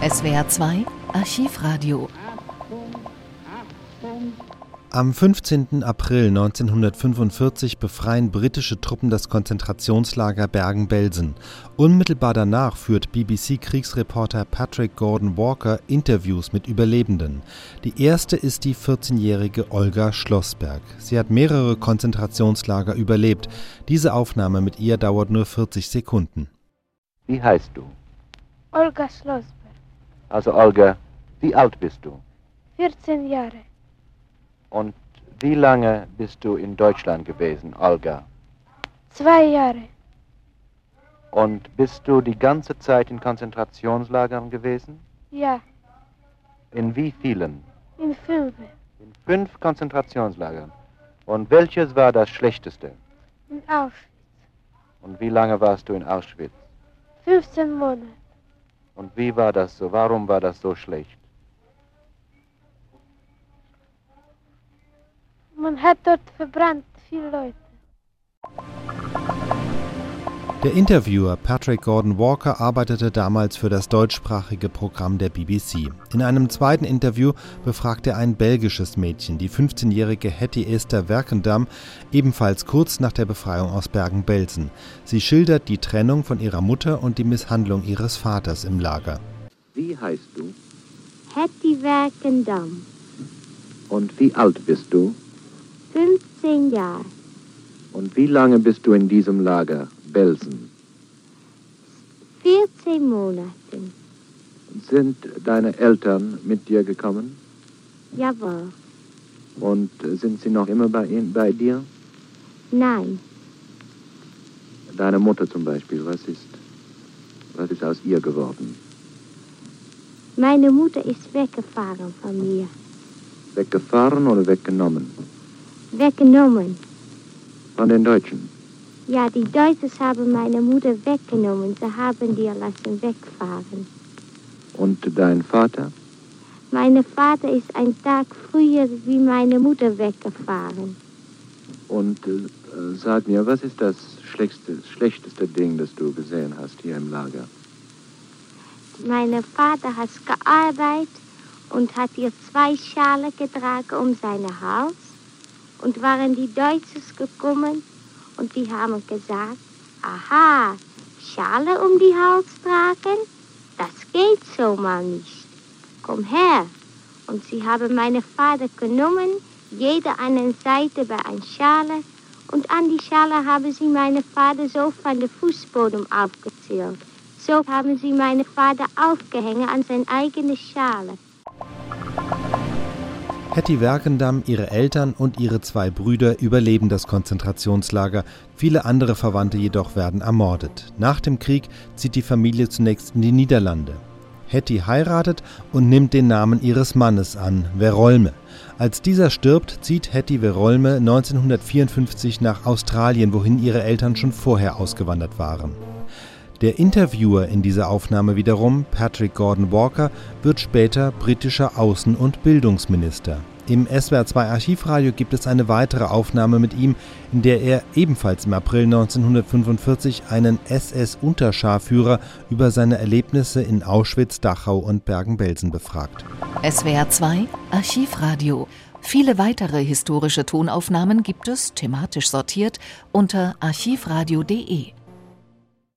SWR 2 Archivradio. Am 15. April 1945 befreien britische Truppen das Konzentrationslager Bergen-Belsen. Unmittelbar danach führt BBC-Kriegsreporter Patrick Gordon Walker Interviews mit Überlebenden. Die erste ist die 14-jährige Olga Schlossberg. Sie hat mehrere Konzentrationslager überlebt. Diese Aufnahme mit ihr dauert nur 40 Sekunden. Wie heißt du? Olga Schlossberg, Also Olga, wie alt bist du? 14 Jahre, Und wie lange bist du in Deutschland gewesen, Olga? zwei Jahre, Und bist du die ganze Zeit in Konzentrationslagern gewesen? ja, In wie vielen? in fünf, In fünf Konzentrationslagern. Und welches war das schlechteste? in Auschwitz, Und wie lange warst du in Auschwitz? 15 Monate. Und wie war das so? Warum war das so schlecht? Man hat dort verbrannt viele Leute. Der Interviewer Patrick Gordon Walker arbeitete damals für das deutschsprachige Programm der BBC. In einem zweiten Interview befragt er ein belgisches Mädchen, die 15-jährige Hetty Esther Werkendam, ebenfalls kurz nach der Befreiung aus Bergen-Belsen. Sie schildert die Trennung von ihrer Mutter und die Misshandlung ihres Vaters im Lager. Wie heißt du? Hetty Werkendam, Und wie alt bist du? 15 Jahre, Und wie lange bist du in diesem Lager, Belsen? 14 Monate. Sind deine Eltern mit dir gekommen? Jawohl. Und sind sie noch immer bei, bei dir? Nein, Deine Mutter zum Beispiel, was ist, was ist aus ihr geworden? meine Mutter ist weggefahren von mir. Weggefahren oder weggenommen? Weggenommen. Von den Deutschen. Ja, die Deutschen haben meine Mutter weggenommen. Sie haben die lassen wegfahren. Und dein Vater? Mein Vater ist ein Tag früher wie meine Mutter weggefahren. Und äh, sag mir, was ist das schlechteste, schlechteste Ding, das du gesehen hast hier im Lager? Mein Vater hat gearbeitet und hat ihr zwei Schale getragen um seinen Hals. Und waren die Deutschen gekommen und die haben gesagt, aha, Schale um die Hals tragen? Das geht so mal nicht. Komm her. Und sie haben meinen Vater genommen, jeder eine Seite bei einer Schale. Und an die Schale haben sie meinen Vater so von dem Fußboden aufgezählt. So haben sie meinen Vater aufgehängt an seine eigene Schale. Hetty Werkendam, ihre Eltern und ihre zwei Brüder überleben das Konzentrationslager, viele andere Verwandte jedoch werden ermordet. Nach dem Krieg zieht die Familie zunächst in die Niederlande. Hetty heiratet und nimmt den Namen ihres Mannes an, Verolme. Als dieser stirbt, zieht Hetty Verolme 1954 nach Australien, wohin ihre Eltern schon vorher ausgewandert waren. Der Interviewer in dieser Aufnahme wiederum, Patrick Gordon Walker, wird später britischer Außen- und Bildungsminister. Im SWR2 Archivradio gibt es eine weitere Aufnahme mit ihm, in der er ebenfalls im April 1945 einen SS-Unterscharführer über seine Erlebnisse in Auschwitz, Dachau und Bergen-Belsen befragt. SWR 2 Archivradio. Viele weitere historische Tonaufnahmen gibt es, thematisch sortiert, unter archivradio.de.